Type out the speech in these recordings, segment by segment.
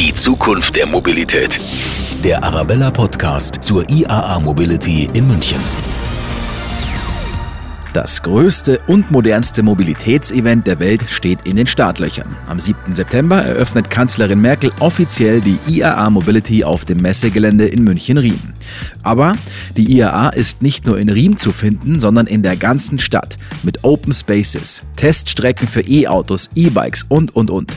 Die Zukunft der Mobilität. Der Arabella Podcast zur IAA Mobility in München. Das größte und modernste Mobilitätsevent der Welt steht in den Startlöchern. Am 7. September eröffnet Kanzlerin Merkel offiziell die IAA Mobility auf dem Messegelände in München-Riem. Aber die IAA ist nicht nur in Riem zu finden, sondern in der ganzen Stadt mit Open Spaces, Teststrecken für E-Autos, E-Bikes und, und, und.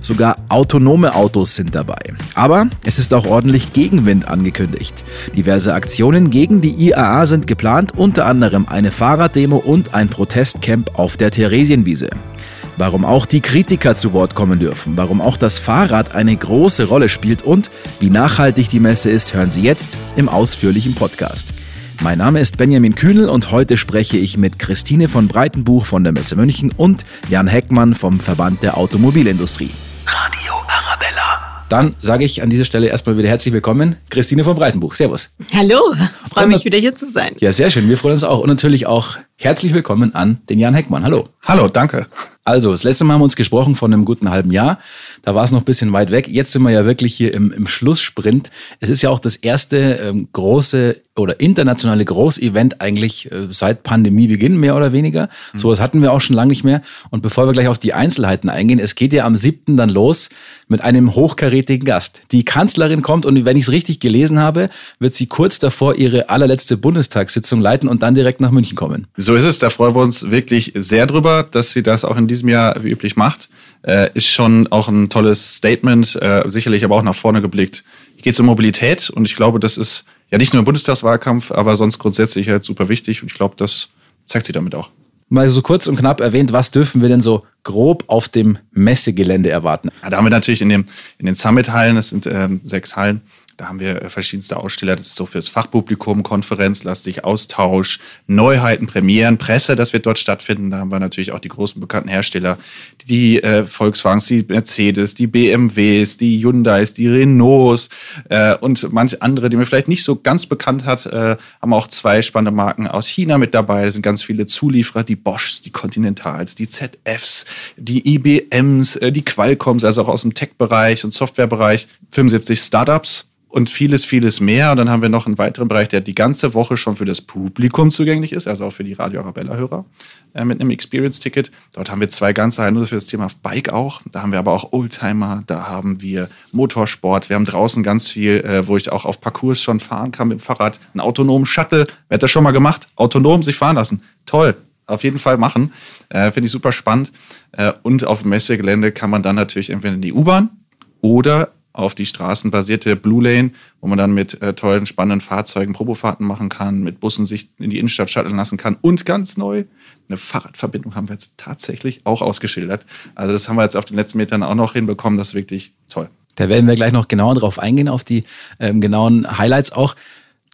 Sogar autonome Autos sind dabei. Aber es ist auch ordentlich Gegenwind angekündigt. Diverse Aktionen gegen die IAA sind geplant, unter anderem eine Fahrraddemo und ein Protestcamp auf der Theresienwiese. Warum auch die Kritiker zu Wort kommen dürfen, warum auch das Fahrrad eine große Rolle spielt und wie nachhaltig die Messe ist, hören Sie jetzt im ausführlichen Podcast. Mein Name ist Benjamin Kühnel und heute spreche ich mit Christine von Breitenbuch von der Messe München und Jan Heckmann vom Verband der Automobilindustrie. Radio Arabella. Dann sage ich an dieser Stelle erstmal wieder herzlich willkommen, Christine von Breitenbuch. Servus. Hallo, freue mich wieder hier zu sein. Ja, sehr schön. Wir freuen uns auch und natürlich auch herzlich willkommen an den Jan Heckmann. Hallo. Hallo, danke. Also, das letzte Mal haben wir uns gesprochen von einem guten halben Jahr. Da war es noch ein bisschen weit weg. Jetzt sind wir ja wirklich hier im, im Schlusssprint. Es ist ja auch das erste ähm, große oder internationale Großevent eigentlich äh, seit Pandemiebeginn, mehr oder weniger. Mhm. Sowas hatten wir auch schon lange nicht mehr. Und bevor wir gleich auf die Einzelheiten eingehen, es geht ja am 7. dann los mit einem hochkarätigen Gast. Die Kanzlerin kommt und wenn ich es richtig gelesen habe, wird sie kurz davor ihre allerletzte Bundestagssitzung leiten und dann direkt nach München kommen. So ist es. Da freuen wir uns wirklich sehr drüber, dass sie das auch in diesem Jahr wie üblich macht. Äh, ist schon auch ein tolles Statement, äh, sicherlich aber auch nach vorne geblickt. Hier geht es um Mobilität und ich glaube, das ist ja nicht nur im Bundestagswahlkampf, aber sonst grundsätzlich halt super wichtig und ich glaube, das zeigt sie damit auch. Mal so kurz und knapp erwähnt, was dürfen wir denn so grob auf dem Messegelände erwarten? Ja, da haben wir natürlich in, dem, in den Summit-Hallen, das sind äh, sechs Hallen, da haben wir äh, verschiedenste Aussteller. Das ist so fürs Fachpublikum, konferenzlastig, Austausch, Neuheiten, Premieren, Presse, das wird dort stattfinden. Da haben wir natürlich auch die großen bekannten Hersteller, die äh, Volkswagens, die Mercedes, die BMWs, die Hyundais, die Renaults äh, und manche andere, die man vielleicht nicht so ganz bekannt hat, äh, haben auch zwei spannende Marken aus China mit dabei. Da sind ganz viele Zulieferer, die Boschs, die Continentals, die ZFs, die IBMs, äh, die Qualcomms, also auch aus dem Tech-Bereich und Softwarebereich, 75 Startups und vieles, vieles mehr. Und dann haben wir noch einen weiteren Bereich, der die ganze Woche schon für das Publikum zugänglich ist, also auch für die Radio Arabella-Hörer äh, mit einem Experience-Ticket. Dort haben wir zwei ganze Hallen nur für das Thema Bike auch. Da haben wir aber auch Oldtimer, da haben wir Motorsport. Wir haben draußen ganz viel, äh, wo ich auch auf Parcours schon fahren kann mit dem Fahrrad. Einen autonomen Shuttle. Wer hat das schon mal gemacht? Autonom sich fahren lassen. Toll. Auf jeden Fall machen. Äh, Finde ich super spannend. Äh, und auf dem Messegelände kann man dann natürlich entweder in die U-Bahn oder auf die straßenbasierte Blue Lane, wo man dann mit äh, tollen, spannenden Fahrzeugen Probofahrten machen kann, mit Bussen sich in die Innenstadt shutteln lassen kann und ganz neu eine Fahrradverbindung haben wir jetzt tatsächlich auch ausgeschildert. Also das haben wir jetzt auf den letzten Metern auch noch hinbekommen. Das ist wirklich toll. Da werden wir gleich noch genauer drauf eingehen, auf die ähm, genauen Highlights auch.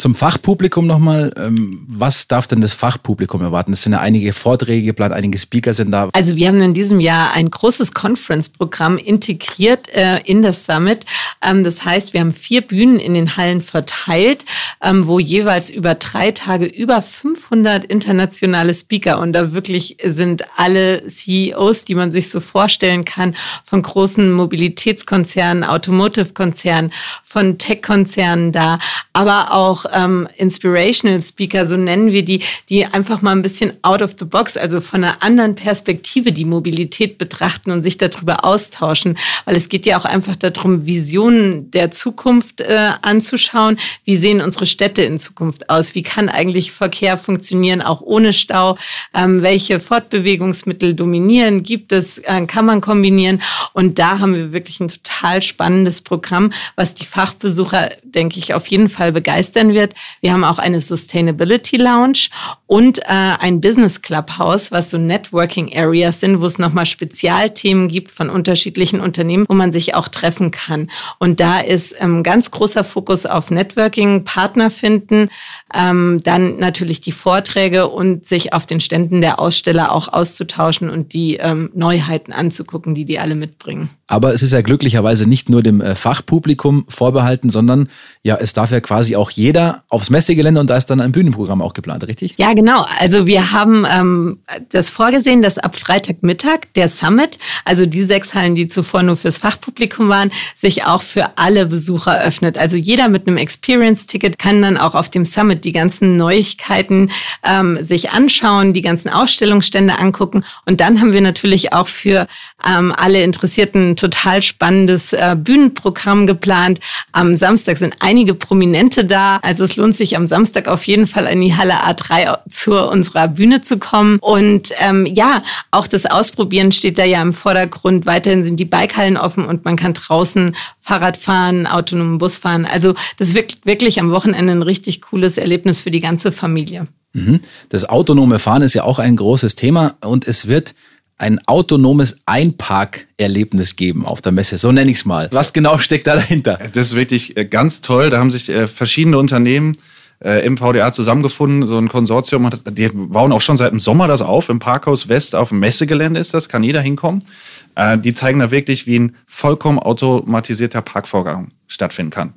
Zum Fachpublikum nochmal. Ähm, was darf denn das Fachpublikum erwarten? Es sind ja einige Vorträge geplant, einige Speaker sind da. Also wir haben in diesem Jahr ein großes Conference-Programm integriert äh, in das Summit. Ähm, das heißt, wir haben vier Bühnen in den Hallen verteilt, ähm, wo jeweils über drei Tage über 500 internationale Speaker und da wirklich sind alle CEOs, die man sich so vorstellen kann, von großen Mobilitätskonzernen, Automotive-Konzernen, von Tech-Konzernen da, aber auch ähm, Inspirational Speaker, so nennen wir die, die einfach mal ein bisschen out of the box, also von einer anderen Perspektive die Mobilität betrachten und sich darüber austauschen. Weil es geht ja auch einfach darum, Visionen der Zukunft äh, anzuschauen. Wie sehen unsere Städte in Zukunft aus? Wie kann eigentlich Verkehr funktionieren, auch ohne Stau? Ähm, welche Fortbewegungsmittel dominieren? Gibt es? Äh, kann man kombinieren? Und da haben wir wirklich ein total spannendes Programm, was die Fachbesucher, denke ich, auf jeden Fall begeistern wird. Wir haben auch eine Sustainability Lounge und äh, ein Business Clubhouse, was so Networking Areas sind, wo es nochmal Spezialthemen gibt von unterschiedlichen Unternehmen, wo man sich auch treffen kann. Und da ist ähm, ganz großer Fokus auf Networking, Partner finden, ähm, dann natürlich die Vorträge und sich auf den Ständen der Aussteller auch auszutauschen und die ähm, Neuheiten anzugucken, die die alle mitbringen. Aber es ist ja glücklicherweise nicht nur dem äh, Fachpublikum vorbehalten, sondern ja, es darf ja quasi auch jeder aufs Messegelände und da ist dann ein Bühnenprogramm auch geplant, richtig? Ja, genau Genau, also wir haben ähm, das vorgesehen, dass ab Freitagmittag der Summit, also die sechs Hallen, die zuvor nur fürs Fachpublikum waren, sich auch für alle Besucher öffnet. Also jeder mit einem Experience-Ticket kann dann auch auf dem Summit die ganzen Neuigkeiten ähm, sich anschauen, die ganzen Ausstellungsstände angucken. Und dann haben wir natürlich auch für ähm, alle Interessierten total spannendes äh, Bühnenprogramm geplant. Am Samstag sind einige Prominente da. Also es lohnt sich am Samstag auf jeden Fall in die Halle A3 zu unserer Bühne zu kommen. Und ähm, ja, auch das Ausprobieren steht da ja im Vordergrund. Weiterhin sind die Bikehallen offen und man kann draußen Fahrrad fahren, autonomen Bus fahren. Also das ist wirklich am Wochenende ein richtig cooles Erlebnis für die ganze Familie. Mhm. Das autonome Fahren ist ja auch ein großes Thema und es wird ein autonomes Einparkerlebnis geben auf der Messe. So nenne ich es mal. Was genau steckt da dahinter? Das ist wirklich äh, ganz toll. Da haben sich äh, verschiedene Unternehmen äh, im VDA zusammengefunden, so ein Konsortium. Die bauen auch schon seit dem Sommer das auf. Im Parkhaus West auf dem Messegelände ist das, kann jeder hinkommen. Die zeigen da wirklich, wie ein vollkommen automatisierter Parkvorgang stattfinden kann.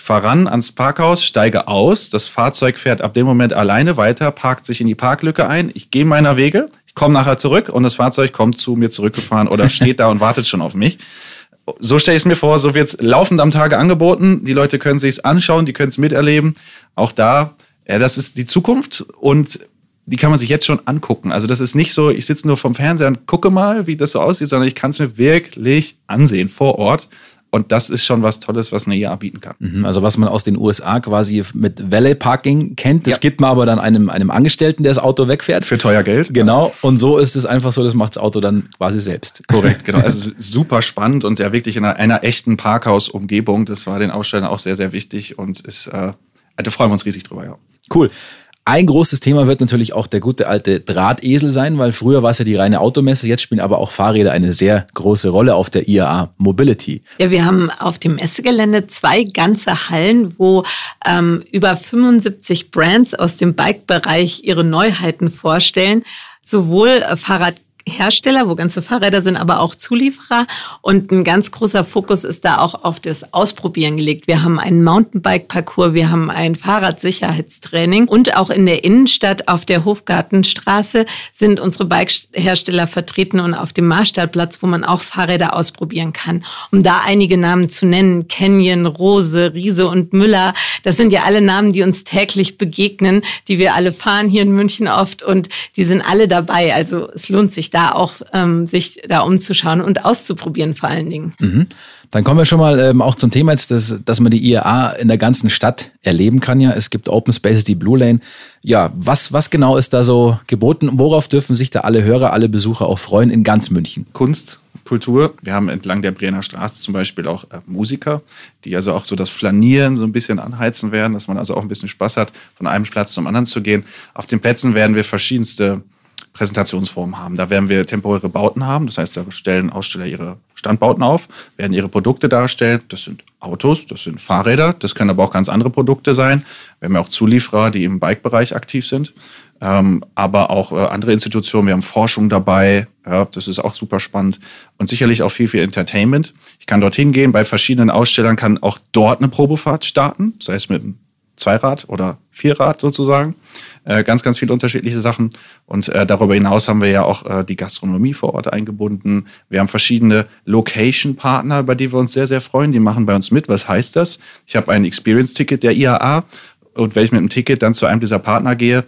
Ich fahre ran ans Parkhaus, steige aus, das Fahrzeug fährt ab dem Moment alleine weiter, parkt sich in die Parklücke ein, ich gehe meiner Wege, ich komme nachher zurück und das Fahrzeug kommt zu mir zurückgefahren oder steht da und wartet schon auf mich. So stelle ich es mir vor, so wird es laufend am Tage angeboten. Die Leute können sich anschauen, die können es miterleben. Auch da, ja, das ist die Zukunft und die kann man sich jetzt schon angucken. Also das ist nicht so, ich sitze nur vom Fernseher und gucke mal, wie das so aussieht, sondern ich kann es mir wirklich ansehen vor Ort. Und das ist schon was Tolles, was eine IA bieten kann. Mhm, also was man aus den USA quasi mit Valet Parking kennt, das ja. gibt man aber dann einem, einem Angestellten, der das Auto wegfährt. Für teuer Geld. Genau. Und so ist es einfach so, das macht das Auto dann quasi selbst. Korrekt, genau. Also super spannend und ja wirklich in einer, einer echten Parkhaus-Umgebung. Das war den Ausstellern auch sehr, sehr wichtig und ist, äh, da freuen wir uns riesig drüber, ja. Cool. Ein großes Thema wird natürlich auch der gute alte Drahtesel sein, weil früher war es ja die reine Automesse, jetzt spielen aber auch Fahrräder eine sehr große Rolle auf der IAA Mobility. Ja, wir haben auf dem Messegelände zwei ganze Hallen, wo ähm, über 75 Brands aus dem Bike-Bereich ihre Neuheiten vorstellen. Sowohl Fahrrad Hersteller, wo ganze Fahrräder sind, aber auch Zulieferer. Und ein ganz großer Fokus ist da auch auf das Ausprobieren gelegt. Wir haben einen Mountainbike-Parcours, wir haben ein Fahrradsicherheitstraining und auch in der Innenstadt auf der Hofgartenstraße sind unsere Bike-Hersteller vertreten und auf dem Marstallplatz, wo man auch Fahrräder ausprobieren kann. Um da einige Namen zu nennen, Canyon, Rose, Riese und Müller, das sind ja alle Namen, die uns täglich begegnen, die wir alle fahren hier in München oft und die sind alle dabei. Also es lohnt sich da auch, ähm, sich da umzuschauen und auszuprobieren vor allen Dingen. Mhm. Dann kommen wir schon mal ähm, auch zum Thema jetzt, dass, dass man die IAA in der ganzen Stadt erleben kann. Ja, es gibt Open Spaces, die Blue Lane. Ja, was, was genau ist da so geboten? Worauf dürfen sich da alle Hörer, alle Besucher auch freuen in ganz München? Kunst, Kultur. Wir haben entlang der Brienner Straße zum Beispiel auch äh, Musiker, die also auch so das Flanieren so ein bisschen anheizen werden, dass man also auch ein bisschen Spaß hat, von einem Platz zum anderen zu gehen. Auf den Plätzen werden wir verschiedenste Präsentationsformen haben. Da werden wir temporäre Bauten haben, das heißt, da stellen Aussteller ihre Standbauten auf, werden ihre Produkte darstellen. Das sind Autos, das sind Fahrräder, das können aber auch ganz andere Produkte sein. Wir haben ja auch Zulieferer, die im Bike-Bereich aktiv sind, ähm, aber auch äh, andere Institutionen. Wir haben Forschung dabei, ja, das ist auch super spannend und sicherlich auch viel, viel Entertainment. Ich kann dorthin gehen, bei verschiedenen Ausstellern kann auch dort eine Probefahrt starten, sei es mit einem Zweirad oder Vierrad sozusagen. Äh, ganz, ganz viele unterschiedliche Sachen. Und äh, darüber hinaus haben wir ja auch äh, die Gastronomie vor Ort eingebunden. Wir haben verschiedene Location-Partner, über die wir uns sehr, sehr freuen. Die machen bei uns mit. Was heißt das? Ich habe ein Experience-Ticket der IAA. Und wenn ich mit einem Ticket dann zu einem dieser Partner gehe,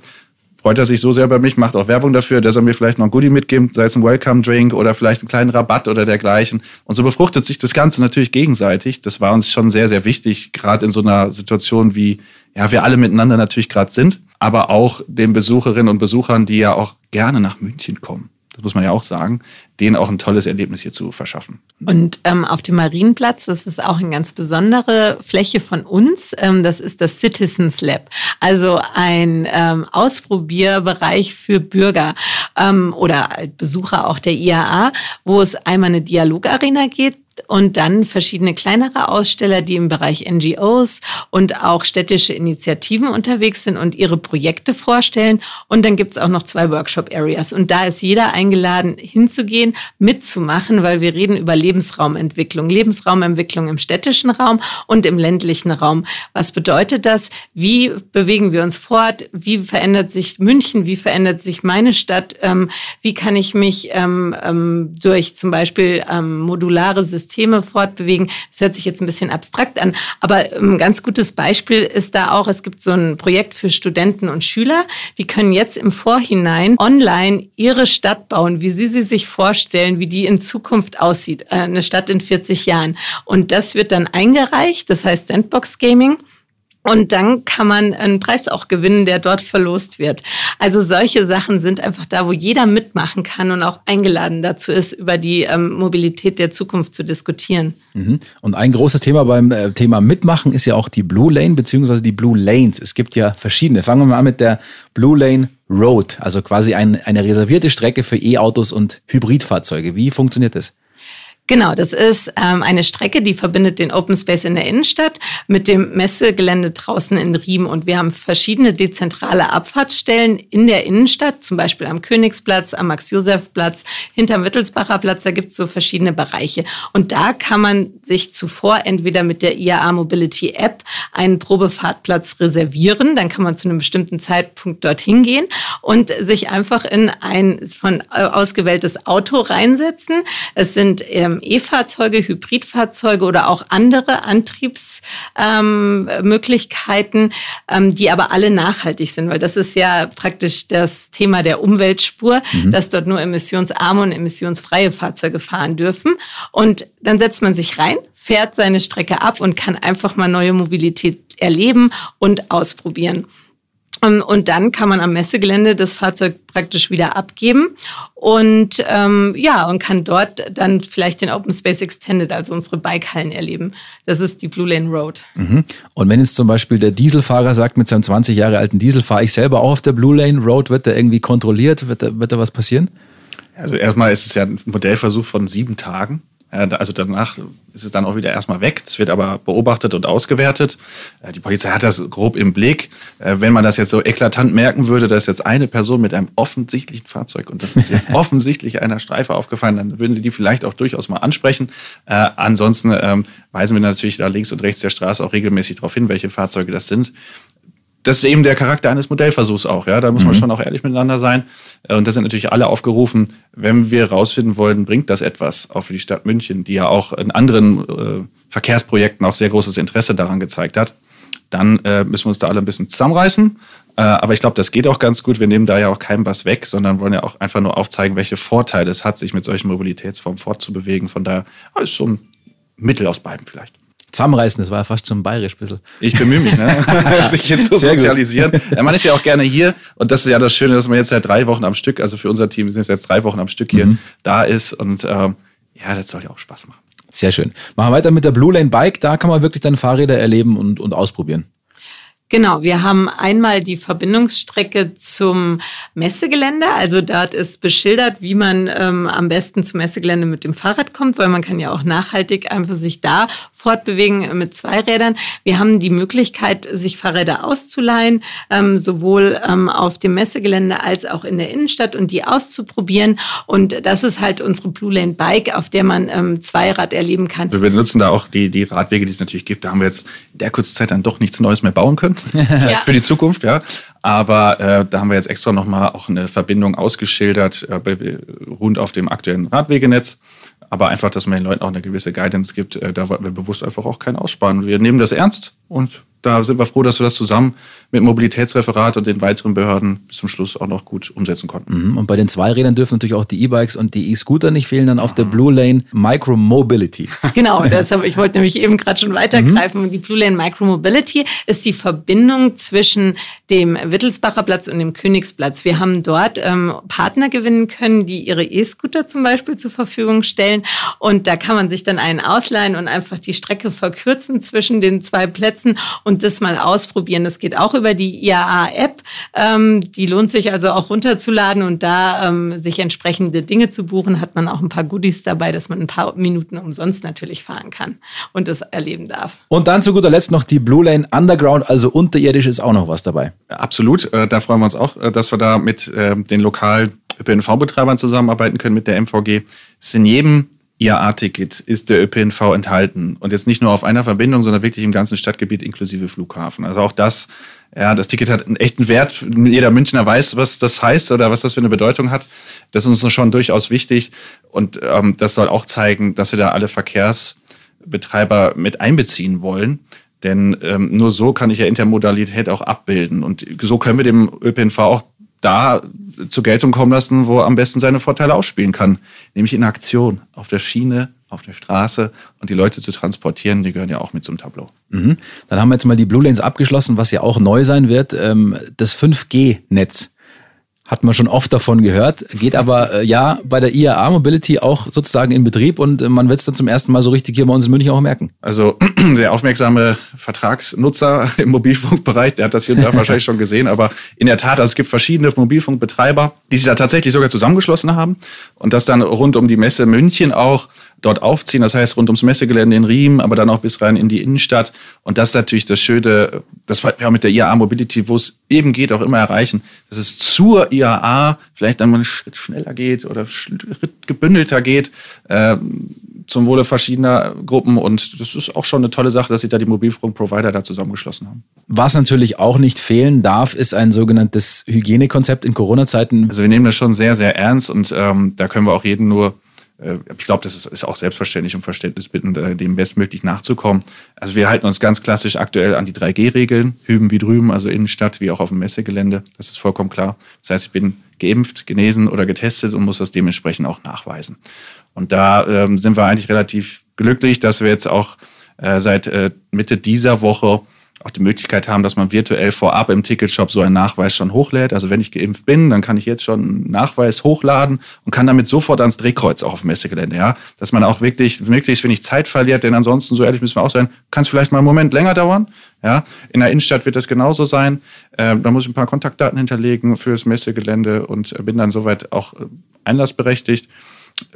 freut er sich so sehr bei mich, macht auch Werbung dafür, dass er mir vielleicht noch ein Goodie mitgibt, sei es ein Welcome-Drink oder vielleicht einen kleinen Rabatt oder dergleichen. Und so befruchtet sich das Ganze natürlich gegenseitig. Das war uns schon sehr, sehr wichtig, gerade in so einer Situation, wie ja, wir alle miteinander natürlich gerade sind, aber auch den Besucherinnen und Besuchern, die ja auch gerne nach München kommen das muss man ja auch sagen, denen auch ein tolles Erlebnis hier zu verschaffen. Und ähm, auf dem Marienplatz, das ist auch eine ganz besondere Fläche von uns, ähm, das ist das Citizens Lab, also ein ähm, Ausprobierbereich für Bürger ähm, oder Besucher auch der IAA, wo es einmal eine Dialogarena geht, und dann verschiedene kleinere Aussteller, die im Bereich NGOs und auch städtische Initiativen unterwegs sind und ihre Projekte vorstellen. Und dann gibt es auch noch zwei Workshop-Areas. Und da ist jeder eingeladen, hinzugehen, mitzumachen, weil wir reden über Lebensraumentwicklung. Lebensraumentwicklung im städtischen Raum und im ländlichen Raum. Was bedeutet das? Wie bewegen wir uns fort? Wie verändert sich München? Wie verändert sich meine Stadt? Ähm, wie kann ich mich ähm, ähm, durch zum Beispiel modulare Systeme Systeme fortbewegen. Das hört sich jetzt ein bisschen abstrakt an, aber ein ganz gutes Beispiel ist da auch, es gibt so ein Projekt für Studenten und Schüler, die können jetzt im Vorhinein online ihre Stadt bauen, wie sie sie sich vorstellen, wie die in Zukunft aussieht, äh, eine Stadt in 40 Jahren. Und das wird dann eingereicht, das heißt Sandbox Gaming. Und dann kann man einen Preis auch gewinnen, der dort verlost wird. Also solche Sachen sind einfach da, wo jeder mitmachen kann und auch eingeladen dazu ist, über die ähm, Mobilität der Zukunft zu diskutieren. Mhm. Und ein großes Thema beim äh, Thema Mitmachen ist ja auch die Blue Lane beziehungsweise die Blue Lanes. Es gibt ja verschiedene. Fangen wir mal an mit der Blue Lane Road, also quasi ein, eine reservierte Strecke für E-Autos und Hybridfahrzeuge. Wie funktioniert das? Genau, das ist ähm, eine Strecke, die verbindet den Open Space in der Innenstadt mit dem Messegelände draußen in Riem. Und wir haben verschiedene dezentrale Abfahrtsstellen in der Innenstadt, zum Beispiel am Königsplatz, am Max-Josef-Platz, hinterm Wittelsbacher Platz. Da gibt es so verschiedene Bereiche. Und da kann man sich zuvor entweder mit der IAA Mobility App einen Probefahrtplatz reservieren. Dann kann man zu einem bestimmten Zeitpunkt dorthin gehen und sich einfach in ein von äh, ausgewähltes Auto reinsetzen. Es sind ähm, E-Fahrzeuge, Hybridfahrzeuge oder auch andere Antriebsmöglichkeiten, ähm, die aber alle nachhaltig sind, weil das ist ja praktisch das Thema der Umweltspur, mhm. dass dort nur emissionsarme und emissionsfreie Fahrzeuge fahren dürfen. Und dann setzt man sich rein, fährt seine Strecke ab und kann einfach mal neue Mobilität erleben und ausprobieren. Ähm, und dann kann man am Messegelände das Fahrzeug praktisch wieder abgeben und ähm, ja und kann dort dann vielleicht den Open Space Extended, also unsere Bikehallen erleben. Das ist die Blue Lane Road. Mhm. Und wenn jetzt zum Beispiel der Dieselfahrer sagt, mit seinem 20 Jahre alten Diesel fahre ich selber auch auf der Blue Lane Road, wird da irgendwie kontrolliert? Wird da, wird da was passieren? Also erstmal ist es ja ein Modellversuch von sieben Tagen. Also danach ist es dann auch wieder erstmal weg. Es wird aber beobachtet und ausgewertet. Die Polizei hat das grob im Blick. Äh, wenn man das jetzt so eklatant merken würde, dass jetzt eine Person mit einem offensichtlichen Fahrzeug und das ist jetzt offensichtlich einer Streife aufgefallen, dann würden sie die vielleicht auch durchaus mal ansprechen. Äh, ansonsten ähm, weisen wir natürlich da links und rechts der Straße auch regelmäßig darauf hin, welche Fahrzeuge das sind das ist eben der Charakter eines Modellversuchs auch, ja. Da muss man mhm. schon auch ehrlich miteinander sein. Äh, und da sind natürlich alle aufgerufen, wenn wir rausfinden wollen, bringt das etwas auch für die Stadt München, die ja auch in anderen äh, Verkehrsprojekten auch sehr großes Interesse daran gezeigt hat, dann äh, müssen wir uns da alle ein bisschen zusammenreißen. Äh, aber ich glaube, das geht auch ganz gut. Wir nehmen da ja auch keinem was weg, sondern wollen ja auch einfach nur aufzeigen, welche Vorteile es hat, sich mit solchen Mobilitätsformen fortzubewegen. Von daher ist so ein Mittel aus beiden vielleicht. Zusammenreißen, das war ja fast schon bayerisch ein bisschen. Ich bemühe mich, ne? sich jetzt zu Sehr sozialisieren. Ja, man ist ja auch gerne hier und das ist ja das Schöne, dass man jetzt seit drei Wochen am Stück, also für unser Team sind jetzt drei Wochen am Stück hier mhm. da ist und ähm, ja, das soll ja auch Spaß machen. Sehr schön. Machen wir weiter mit der Blue Lane Bike. Da kann man wirklich dann Fahrräder erleben und, und ausprobieren. Genau, wir haben einmal die Verbindungsstrecke zum Messegelände. Also dort ist beschildert, wie man ähm, am besten zum Messegelände mit dem Fahrrad kommt, weil man kann ja auch nachhaltig einfach sich da fortbewegen mit zwei Rädern. Wir haben die Möglichkeit, sich Fahrräder auszuleihen, ähm, sowohl ähm, auf dem Messegelände als auch in der Innenstadt und die auszuprobieren. Und das ist halt unsere Blue Lane Bike, auf der man ähm, Zweirad erleben kann. Wir benutzen da auch die, die Radwege, die es natürlich gibt. Da haben wir jetzt der kurzen Zeit dann doch nichts Neues mehr bauen können. ja. für die Zukunft, ja. Aber äh, da haben wir jetzt extra nochmal auch eine Verbindung ausgeschildert, äh, rund auf dem aktuellen Radwegenetz. Aber einfach, dass man den Leuten auch eine gewisse Guidance gibt, äh, da wollten wir bewusst einfach auch keinen aussparen. Wir nehmen das ernst und da sind wir froh, dass wir das zusammen mit dem Mobilitätsreferat und den weiteren Behörden bis zum Schluss auch noch gut umsetzen konnten. Mhm. Und bei den Zweirädern dürfen natürlich auch die E-Bikes und die E-Scooter nicht fehlen, dann auf der Blue Lane Micro Mobility. Genau, deshalb, ich wollte nämlich eben gerade schon weitergreifen. Mhm. Die Blue Lane Micro Mobility ist die Verbindung zwischen dem Wittelsbacher Platz und dem Königsplatz. Wir haben dort ähm, Partner gewinnen können, die ihre E-Scooter zum Beispiel zur Verfügung stellen. Und da kann man sich dann einen ausleihen und einfach die Strecke verkürzen zwischen den zwei Plätzen und und das mal ausprobieren. Das geht auch über die IAA-App. Ähm, die lohnt sich also auch runterzuladen und da ähm, sich entsprechende Dinge zu buchen, hat man auch ein paar Goodies dabei, dass man ein paar Minuten umsonst natürlich fahren kann und das erleben darf. Und dann zu guter Letzt noch die Blue Lane Underground, also unterirdisch ist auch noch was dabei. Absolut, äh, da freuen wir uns auch, äh, dass wir da mit äh, den lokalen ÖPNV-Betreibern zusammenarbeiten können, mit der MVG. Es ist in jedem IAA-Ticket ist der ÖPNV enthalten. Und jetzt nicht nur auf einer Verbindung, sondern wirklich im ganzen Stadtgebiet inklusive Flughafen. Also auch das, ja, das Ticket hat einen echten Wert. Jeder Münchner weiß, was das heißt oder was das für eine Bedeutung hat. Das ist uns schon durchaus wichtig. Und ähm, das soll auch zeigen, dass wir da alle Verkehrsbetreiber mit einbeziehen wollen. Denn ähm, nur so kann ich ja Intermodalität auch abbilden. Und so können wir dem ÖPNV auch da zur Geltung kommen lassen, wo er am besten seine Vorteile ausspielen kann. Nämlich in Aktion, auf der Schiene, auf der Straße und die Leute zu transportieren, die gehören ja auch mit zum Tableau. Mhm. Dann haben wir jetzt mal die Blue Lanes abgeschlossen, was ja auch neu sein wird, ähm, das 5G-Netz hat man schon oft davon gehört, geht aber äh, ja bei der IAA Mobility auch sozusagen in Betrieb und äh, man wird es dann zum ersten Mal so richtig hier bei uns in München auch merken. Also der aufmerksame Vertragsnutzer im Mobilfunkbereich, der hat das hier und da wahrscheinlich schon gesehen, aber in der Tat, also es gibt verschiedene Mobilfunkbetreiber, die sich da tatsächlich sogar zusammengeschlossen haben und das dann rund um die Messe München auch dort aufziehen. Das heißt, rund ums Messegelände in Riem, aber dann auch bis rein in die Innenstadt. Und das ist natürlich das Schöne, das wir auch mit der IAA Mobility, wo es eben geht, auch immer erreichen, dass es zur IAA vielleicht dann mal einen Schritt schneller geht oder Schritt gebündelter geht. Äh, zum Wohle verschiedener Gruppen. Und das ist auch schon eine tolle Sache, dass sich da die Mobilfunkprovider da zusammengeschlossen haben. Was natürlich auch nicht fehlen darf, ist ein sogenanntes Hygienekonzept in Corona-Zeiten. Also wir nehmen das schon sehr, sehr ernst und ähm, da können wir auch jeden nur ich glaube, das ist, auch selbstverständlich um Verständnis bitten, dem bestmöglich nachzukommen. Also wir halten uns ganz klassisch aktuell an die 3G-Regeln, hüben wie drüben, also Innenstadt wie auch auf dem Messegelände. Das ist vollkommen klar. Das heißt, ich bin geimpft, genesen oder getestet und muss das dementsprechend auch nachweisen. Und da ähm, sind wir eigentlich relativ glücklich, dass wir jetzt auch äh, seit äh, Mitte dieser Woche auch die Möglichkeit haben, dass man virtuell vorab im Ticketshop so einen Nachweis schon hochlädt. Also wenn ich geimpft bin, dann kann ich jetzt schon einen Nachweis hochladen und kann damit sofort ans Drehkreuz auch auf Messegelände. Ja, dass man auch wirklich möglichst wenig Zeit verliert, denn ansonsten, so ehrlich müssen wir auch sein, kann es vielleicht mal einen Moment länger dauern. Ja, in der Innenstadt wird das genauso sein. Äh, da muss ich ein paar Kontaktdaten hinterlegen für das Messegelände und bin dann soweit auch äh, einlassberechtigt.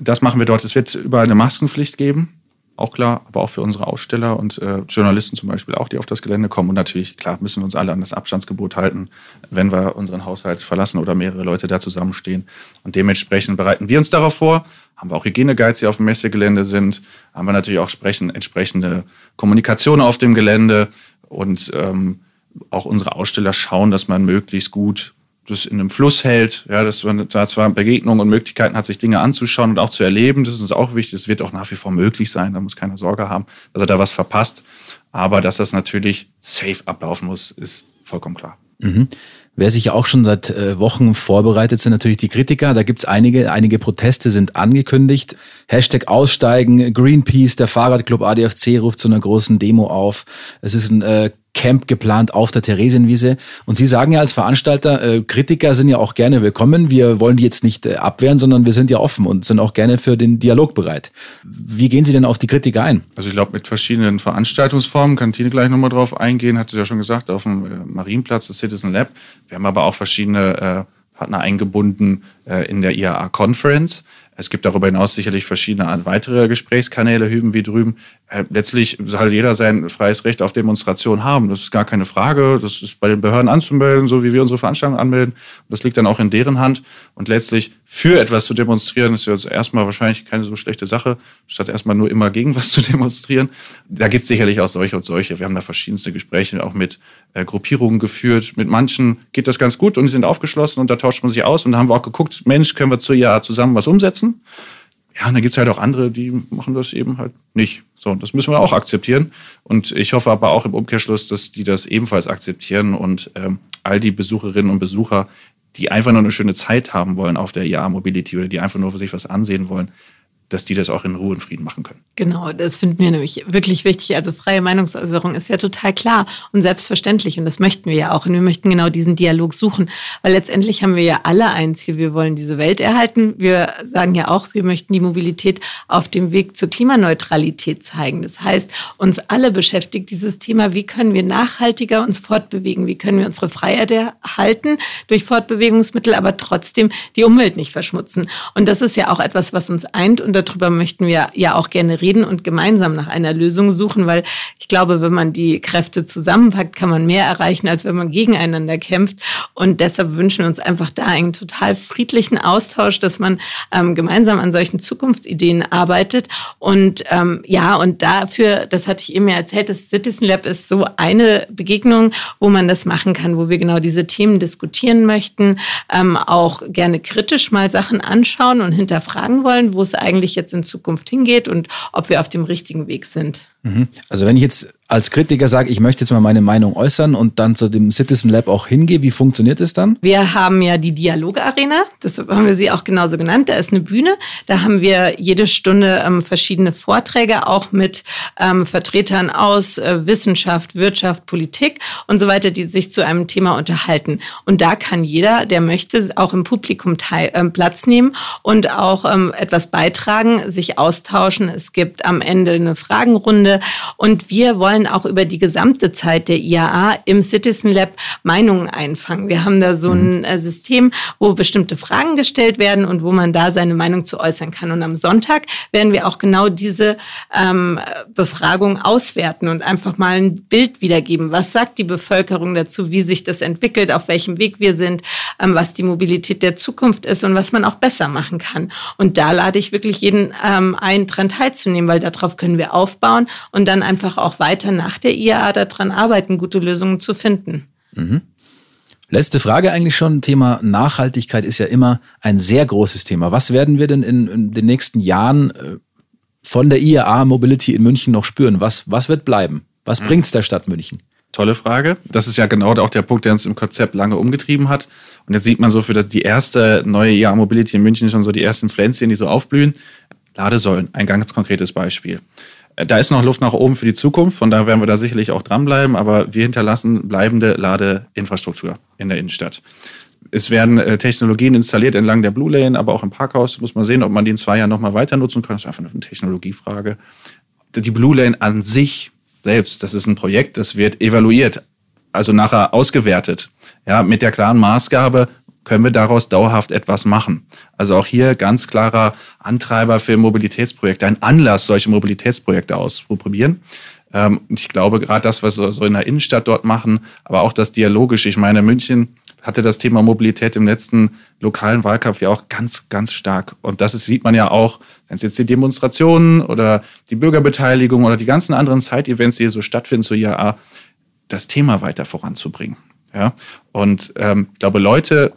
Das machen wir dort. Es wird überall eine Maskenpflicht geben auch klar, aber auch für unsere Aussteller und äh, Journalisten zum Beispiel auch, die auf das Gelände kommen. Und natürlich, klar, müssen wir uns alle an das Abstandsgebot halten, wenn wir unseren Haushalt verlassen oder mehrere Leute da zusammenstehen. Und dementsprechend bereiten wir uns darauf vor. Haben wir auch Hygieneguides, die auf dem Messegelände sind. Haben wir natürlich auch sprechen, entsprechende Kommunikation auf dem Gelände. Und ähm, auch unsere Aussteller schauen, dass man möglichst gut das in einem Fluss hält, ja, dass man da zwar Begegnungen und Möglichkeiten hat, sich Dinge anzuschauen und auch zu erleben. Das ist uns auch wichtig. Das wird auch nach wie vor möglich sein. Da muss keiner Sorge haben, dass er da was verpasst. Aber dass das natürlich safe ablaufen muss, ist vollkommen klar. Mhm. Wer sich ja auch schon seit äh, Wochen vorbereitet, sind natürlich die Kritiker. Da gibt's einige, einige Proteste sind angekündigt. Hashtag Aussteigen, Greenpeace, der Fahrradclub ADFC ruft zu einer großen Demo auf. Es ist ein äh, Camp geplant auf der Theresienwiese. Und Sie sagen ja als Veranstalter, äh, Kritiker sind ja auch gerne willkommen. Wir wollen die jetzt nicht äh, abwehren, sondern wir sind ja offen und sind auch gerne für den Dialog bereit. Wie gehen Sie denn auf die Kritiker ein? Also ich glaube, mit verschiedenen Veranstaltungsformen, kann Tine gleich nochmal drauf eingehen, hat sie ja schon gesagt, auf dem äh, Marienplatz, das Citizen Lab. Wir haben aber auch verschiedene äh, Partner eingebunden äh, in der IAA Conference. Es gibt darüber hinaus sicherlich verschiedene weitere Gesprächskanäle, hüben wie drüben. Äh, letztlich soll jeder sein freies Recht auf Demonstration haben. Das ist gar keine Frage. Das ist bei den Behörden anzumelden, so wie wir unsere Veranstaltung anmelden. Das liegt dann auch in deren Hand. Und letztlich für etwas zu demonstrieren, ist jetzt erstmal wahrscheinlich keine so schlechte Sache, statt erstmal nur immer gegen was zu demonstrieren. Da gibt es sicherlich auch solche und solche. Wir haben da verschiedenste Gespräche auch mit äh, Gruppierungen geführt. Mit manchen geht das ganz gut und die sind aufgeschlossen und da tauscht man sich aus. Und da haben wir auch geguckt, Mensch, können wir zu IAA zusammen was umsetzen? Ja, und dann gibt's halt auch andere, die machen das eben halt nicht. So, das müssen wir auch akzeptieren. Und ich hoffe aber auch im Umkehrschluss, dass die das ebenfalls akzeptieren und ähm, all die Besucherinnen und Besucher, die einfach nur eine schöne Zeit haben wollen auf der IA Mobility oder die einfach nur für sich was ansehen wollen, dass die das auch in Ruhe und Frieden machen können. Genau, das finden wir nämlich wirklich wichtig. Also freie Meinungsäußerung ist ja total klar und selbstverständlich und das möchten wir ja auch. Und wir möchten genau diesen Dialog suchen, weil letztendlich haben wir ja alle ein Ziel. Wir wollen diese Welt erhalten. Wir sagen ja auch, wir möchten die Mobilität auf dem Weg zur Klimaneutralität zeigen. Das heißt, uns alle beschäftigt dieses Thema, wie können wir nachhaltiger uns fortbewegen? Wie können wir unsere Freiheit erhalten durch Fortbewegungsmittel, aber trotzdem die Umwelt nicht verschmutzen? Und das ist ja auch etwas, was uns eint und darüber möchten wir ja auch gerne reden und gemeinsam nach einer Lösung suchen, weil ich glaube, wenn man die Kräfte zusammenpackt, kann man mehr erreichen, als wenn man gegeneinander kämpft. Und deshalb wünschen wir uns einfach da einen total friedlichen Austausch, dass man ähm, gemeinsam an solchen Zukunftsideen arbeitet. Und ähm, ja, und dafür, das hatte ich eben ja erzählt, das Citizen Lab ist so eine Begegnung, wo man das machen kann, wo wir genau diese Themen diskutieren möchten, ähm, auch gerne kritisch mal Sachen anschauen und hinterfragen wollen, wo es eigentlich eigentlich jetzt in Zukunft hingeht und ob wir auf dem richtigen Weg sind. Mhm. Also wenn ich jetzt als Kritiker sage, ich möchte jetzt mal meine Meinung äußern und dann zu dem Citizen Lab auch hingehe, wie funktioniert es dann? Wir haben ja die Dialogarena, das haben wir sie auch genauso genannt. Da ist eine Bühne, da haben wir jede Stunde ähm, verschiedene Vorträge, auch mit ähm, Vertretern aus äh, Wissenschaft, Wirtschaft, Politik und so weiter, die sich zu einem Thema unterhalten. Und da kann jeder, der möchte, auch im Publikum teil, äh, Platz nehmen und auch ähm, etwas beitragen, sich austauschen. Es gibt am Ende eine Fragenrunde und wir wollen wollen auch über die gesamte Zeit der IAA im Citizen Lab Meinungen einfangen. Wir haben da so ein mhm. äh, System, wo bestimmte Fragen gestellt werden und wo man da seine Meinung zu äußern kann. Und am Sonntag werden wir auch genau diese ähm, Befragung auswerten und einfach mal ein Bild wiedergeben. Was sagt die Bevölkerung dazu, wie sich das entwickelt, auf welchem Weg wir sind, ähm, was die Mobilität der Zukunft ist und was man auch besser machen kann. Und da lade ich wirklich jeden ähm, ein, daran teilzunehmen, weil darauf können wir aufbauen und dann einfach auch weiter weiter nach der IAA daran arbeiten, gute Lösungen zu finden. Mhm. Letzte Frage eigentlich schon. Thema Nachhaltigkeit ist ja immer ein sehr großes Thema. Was werden wir denn in, in den nächsten Jahren äh, von der IAA Mobility in München noch spüren? Was, was wird bleiben? Was mhm. bringt es der Stadt München? Tolle Frage. Das ist ja genau auch der Punkt, der uns im Konzept lange umgetrieben hat. Und jetzt sieht man so für die erste neue IAA Mobility in München schon so die ersten Pflänzchen, die so aufblühen. Ladesäulen, ein ganz konkretes Beispiel. Da ist noch Luft nach oben für die Zukunft, von daher werden wir da sicherlich auch dranbleiben, aber wir hinterlassen bleibende Ladeinfrastruktur in der Innenstadt. Es werden äh, Technologien installiert entlang der Blue Lane, aber auch im Parkhaus. Muss man sehen, ob man die in zwei Jahren nochmal weiter nutzen kann. Das ist einfach eine Technologiefrage. Die Blue Lane an sich selbst, das ist ein Projekt, das wird evaluiert, also nachher ausgewertet. Ja, mit der klaren Maßgabe, können wir daraus dauerhaft etwas machen. Also auch hier ganz klarer Antreiber für Mobilitätsprojekte, ein Anlass, solche Mobilitätsprojekte auszuprobieren. Ähm, und ich glaube, gerade das, was wir so in der Innenstadt dort machen, aber auch das Dialogische. Ich meine, München hatte das Thema Mobilität im letzten lokalen Wahlkampf ja auch ganz, ganz stark. Und das sieht man ja auch, wenn es jetzt die Demonstrationen oder die Bürgerbeteiligung oder die ganzen anderen Side-Events, die hier so stattfinden zur IAA, das Thema weiter voranzubringen. Ja? Und ähm, ich glaube, Leute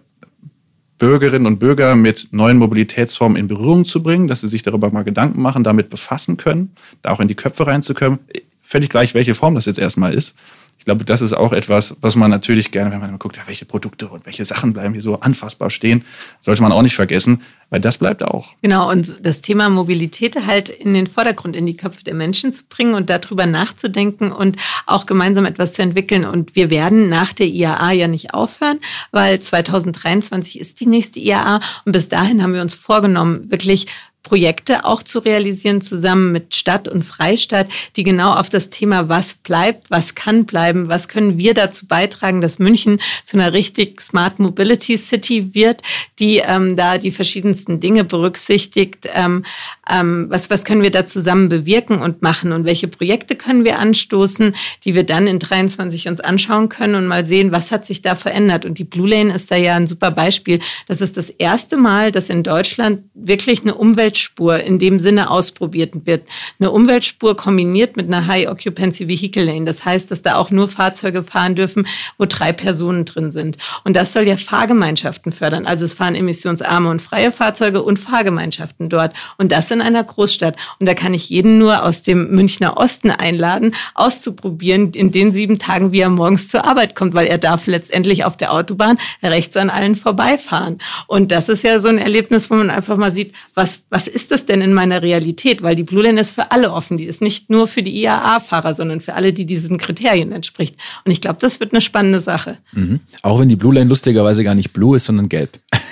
Bürgerinnen und Bürger mit neuen Mobilitätsformen in Berührung zu bringen, dass sie sich darüber mal Gedanken machen, damit befassen können, da auch in die Köpfe reinzukommen. Völlig gleich, welche Form das jetzt erstmal ist. Ich glaube, das ist auch etwas, was man natürlich gerne, wenn man guckt, ja, welche Produkte und welche Sachen bleiben hier so anfassbar stehen, sollte man auch nicht vergessen, weil das bleibt auch. Genau, und das Thema Mobilität halt in den Vordergrund, in die Köpfe der Menschen zu bringen und darüber nachzudenken und auch gemeinsam etwas zu entwickeln. Und wir werden nach der IAA ja nicht aufhören, weil 2023 ist die nächste IAA und bis dahin haben wir uns vorgenommen, wirklich Projekte auch zu realisieren, zusammen mit Stadt und Freistadt, die genau auf das Thema, was bleibt, was kann bleiben, was können wir dazu beitragen, dass München zu einer richtig Smart Mobility City wird, die ähm, da die verschiedensten Dinge berücksichtigt. Ähm, ähm, was, was können wir da zusammen bewirken und machen und welche Projekte können wir anstoßen, die wir dann in 23 uns anschauen können und mal sehen, was hat sich da verändert. Und die Blue Lane ist da ja ein super Beispiel. Das ist das erste Mal, dass in Deutschland wirklich eine Umwelt Umweltspur in dem Sinne ausprobiert wird. Eine Umweltspur kombiniert mit einer High Occupancy Vehicle Lane. Das heißt, dass da auch nur Fahrzeuge fahren dürfen, wo drei Personen drin sind. Und das soll ja Fahrgemeinschaften fördern. Also es fahren emissionsarme und freie Fahrzeuge und Fahrgemeinschaften dort. Und das in einer Großstadt. Und da kann ich jeden nur aus dem Münchner Osten einladen, auszuprobieren, in den sieben Tagen, wie er morgens zur Arbeit kommt, weil er darf letztendlich auf der Autobahn rechts an allen vorbeifahren. Und das ist ja so ein Erlebnis, wo man einfach mal sieht, was, was was ist das denn in meiner Realität? Weil die Blue Lane ist für alle offen. Die ist nicht nur für die IAA-Fahrer, sondern für alle, die diesen Kriterien entspricht. Und ich glaube, das wird eine spannende Sache. Mhm. Auch wenn die Blue Lane lustigerweise gar nicht blue ist, sondern gelb.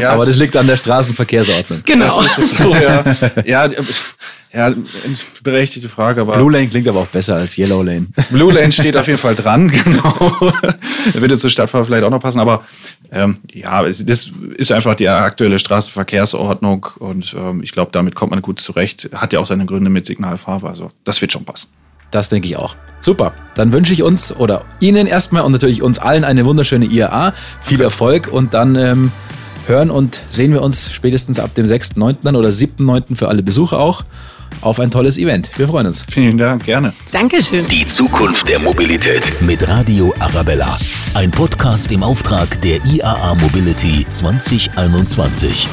ja. Aber das liegt an der Straßenverkehrsordnung. Genau. Das ist so, ja. ja. Ja, berechtigte Frage, aber. Blue Lane klingt aber auch besser als Yellow Lane. Blue Lane steht auf jeden Fall dran, genau. Würde zur Stadtfahrt vielleicht auch noch passen, aber ähm, ja, das ist einfach die aktuelle Straßenverkehrsordnung und ähm, ich glaube, damit kommt man gut zurecht. Hat ja auch seine Gründe mit Signalfarbe, also das wird schon passen. Das denke ich auch. Super. Dann wünsche ich uns oder Ihnen erstmal und natürlich uns allen eine wunderschöne IAA. Viel Erfolg und dann ähm, hören und sehen wir uns spätestens ab dem 6.9. oder 7.9. für alle Besucher auch auf ein tolles Event. Wir freuen uns. Vielen Dank, gerne. Dankeschön. Die Zukunft der Mobilität mit Radio Arabella. Ein Podcast im Auftrag der IAA Mobility 2021.